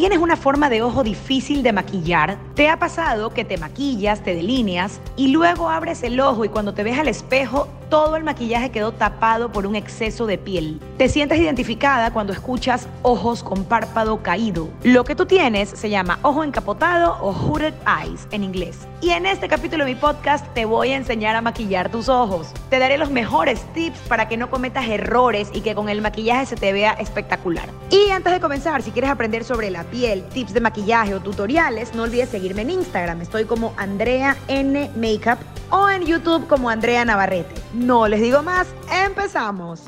¿Tienes una forma de ojo difícil de maquillar? ¿Te ha pasado que te maquillas, te delineas y luego abres el ojo y cuando te ves al espejo todo el maquillaje quedó tapado por un exceso de piel? ¿Te sientes identificada cuando escuchas ojos con párpado caído? Lo que tú tienes se llama ojo encapotado o hooded eyes en inglés. Y en este capítulo de mi podcast te voy a enseñar a maquillar tus ojos. Te daré los mejores tips para que no cometas errores y que con el maquillaje se te vea espectacular. Y antes de comenzar, si quieres aprender sobre la piel, tips de maquillaje o tutoriales, no olvides seguirme en Instagram. Estoy como Andrea N Makeup o en YouTube como Andrea Navarrete. No les digo más, empezamos.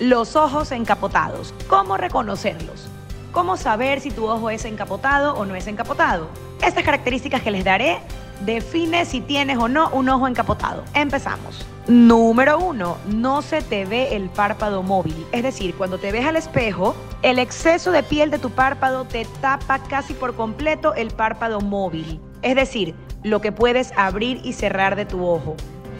Los ojos encapotados. ¿Cómo reconocerlos? ¿Cómo saber si tu ojo es encapotado o no es encapotado? Estas características que les daré define si tienes o no un ojo encapotado. Empezamos. Número uno, no se te ve el párpado móvil. Es decir, cuando te ves al espejo, el exceso de piel de tu párpado te tapa casi por completo el párpado móvil. Es decir, lo que puedes abrir y cerrar de tu ojo.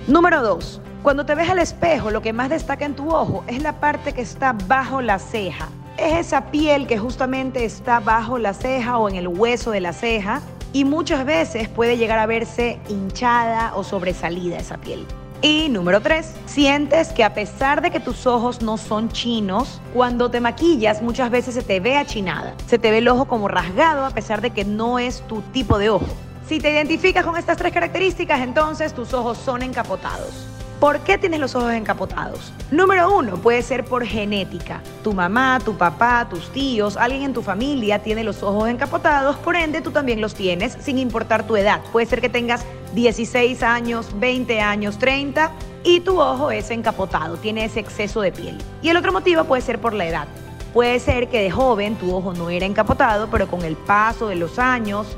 Número dos, cuando te ves al espejo, lo que más destaca en tu ojo es la parte que está bajo la ceja. Es esa piel que justamente está bajo la ceja o en el hueso de la ceja y muchas veces puede llegar a verse hinchada o sobresalida esa piel. Y número tres, sientes que a pesar de que tus ojos no son chinos, cuando te maquillas muchas veces se te ve achinada. Se te ve el ojo como rasgado a pesar de que no es tu tipo de ojo. Si te identificas con estas tres características, entonces tus ojos son encapotados. ¿Por qué tienes los ojos encapotados? Número uno, puede ser por genética. Tu mamá, tu papá, tus tíos, alguien en tu familia tiene los ojos encapotados, por ende tú también los tienes sin importar tu edad. Puede ser que tengas 16 años, 20 años, 30 y tu ojo es encapotado, tiene ese exceso de piel. Y el otro motivo puede ser por la edad. Puede ser que de joven tu ojo no era encapotado, pero con el paso de los años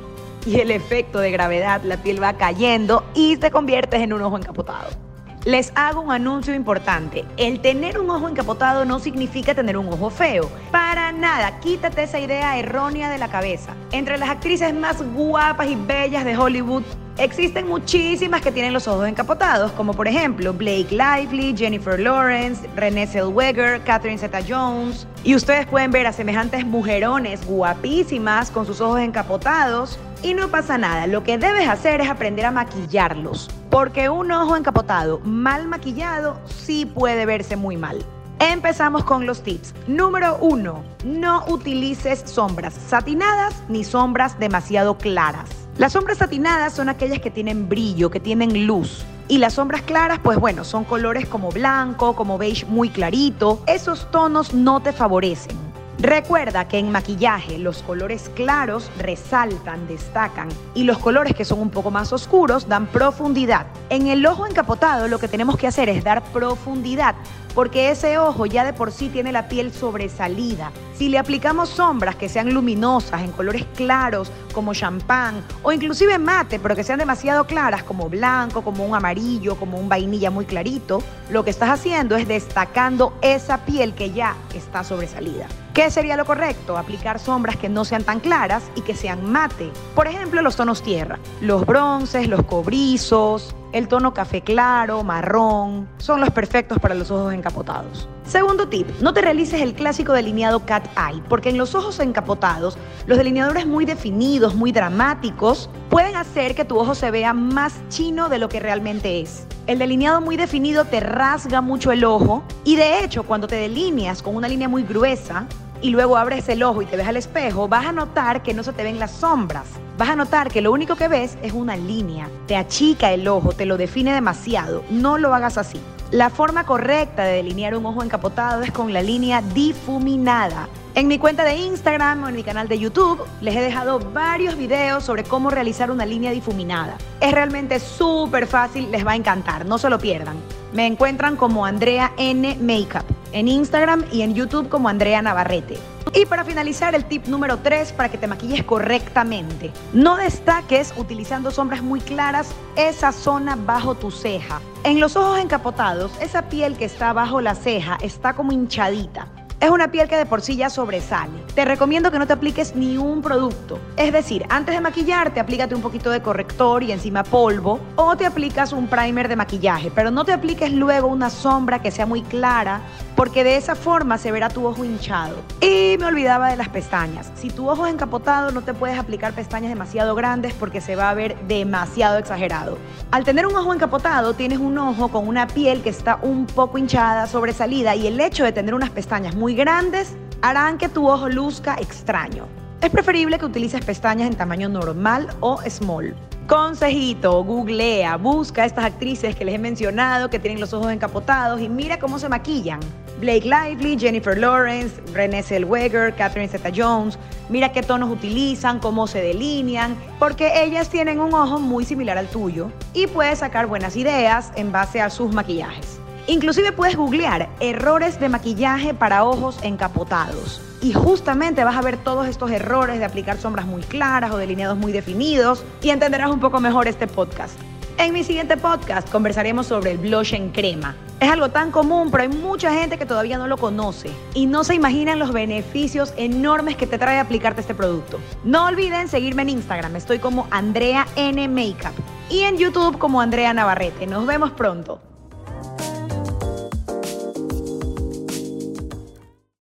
y el efecto de gravedad la piel va cayendo y te conviertes en un ojo encapotado. Les hago un anuncio importante. El tener un ojo encapotado no significa tener un ojo feo. Para nada, quítate esa idea errónea de la cabeza. Entre las actrices más guapas y bellas de Hollywood, Existen muchísimas que tienen los ojos encapotados, como por ejemplo Blake Lively, Jennifer Lawrence, Renée Zellweger, Catherine Zeta-Jones. Y ustedes pueden ver a semejantes mujerones guapísimas con sus ojos encapotados y no pasa nada. Lo que debes hacer es aprender a maquillarlos, porque un ojo encapotado mal maquillado sí puede verse muy mal. Empezamos con los tips. Número uno, no utilices sombras satinadas ni sombras demasiado claras. Las sombras satinadas son aquellas que tienen brillo, que tienen luz. Y las sombras claras, pues bueno, son colores como blanco, como beige muy clarito. Esos tonos no te favorecen. Recuerda que en maquillaje los colores claros resaltan, destacan y los colores que son un poco más oscuros dan profundidad. En el ojo encapotado lo que tenemos que hacer es dar profundidad porque ese ojo ya de por sí tiene la piel sobresalida. Si le aplicamos sombras que sean luminosas, en colores claros como champán o inclusive mate, pero que sean demasiado claras como blanco, como un amarillo, como un vainilla muy clarito, lo que estás haciendo es destacando esa piel que ya está sobresalida. ¿Qué sería lo correcto? Aplicar sombras que no sean tan claras y que sean mate. Por ejemplo, los tonos tierra, los bronces, los cobrizos, el tono café claro, marrón, son los perfectos para los ojos encapotados. Segundo tip, no te realices el clásico delineado cat eye, porque en los ojos encapotados, los delineadores muy definidos, muy dramáticos, pueden hacer que tu ojo se vea más chino de lo que realmente es. El delineado muy definido te rasga mucho el ojo y de hecho cuando te delineas con una línea muy gruesa y luego abres el ojo y te ves al espejo, vas a notar que no se te ven las sombras. Vas a notar que lo único que ves es una línea. Te achica el ojo, te lo define demasiado. No lo hagas así. La forma correcta de delinear un ojo encapotado es con la línea difuminada. En mi cuenta de Instagram o en mi canal de YouTube les he dejado varios videos sobre cómo realizar una línea difuminada. Es realmente súper fácil, les va a encantar, no se lo pierdan. Me encuentran como Andrea N Makeup en Instagram y en YouTube como Andrea Navarrete. Y para finalizar, el tip número 3 para que te maquilles correctamente. No destaques utilizando sombras muy claras esa zona bajo tu ceja. En los ojos encapotados, esa piel que está bajo la ceja está como hinchadita. Es una piel que de por sí ya sobresale. Te recomiendo que no te apliques ni un producto. Es decir, antes de maquillarte, aplícate un poquito de corrector y encima polvo. O te aplicas un primer de maquillaje. Pero no te apliques luego una sombra que sea muy clara, porque de esa forma se verá tu ojo hinchado. Y me olvidaba de las pestañas. Si tu ojo es encapotado, no te puedes aplicar pestañas demasiado grandes porque se va a ver demasiado exagerado. Al tener un ojo encapotado, tienes un ojo con una piel que está un poco hinchada, sobresalida, y el hecho de tener unas pestañas grandes harán que tu ojo luzca extraño. Es preferible que utilices pestañas en tamaño normal o small. Consejito, googlea, busca a estas actrices que les he mencionado que tienen los ojos encapotados y mira cómo se maquillan. Blake Lively, Jennifer Lawrence, Renée Zellweger, Catherine Zeta-Jones. Mira qué tonos utilizan, cómo se delinean, porque ellas tienen un ojo muy similar al tuyo y puedes sacar buenas ideas en base a sus maquillajes. Inclusive puedes googlear errores de maquillaje para ojos encapotados. Y justamente vas a ver todos estos errores de aplicar sombras muy claras o delineados muy definidos y entenderás un poco mejor este podcast. En mi siguiente podcast conversaremos sobre el blush en crema. Es algo tan común, pero hay mucha gente que todavía no lo conoce y no se imaginan los beneficios enormes que te trae aplicarte este producto. No olviden seguirme en Instagram, estoy como Andrea N Makeup y en YouTube como Andrea Navarrete. Nos vemos pronto.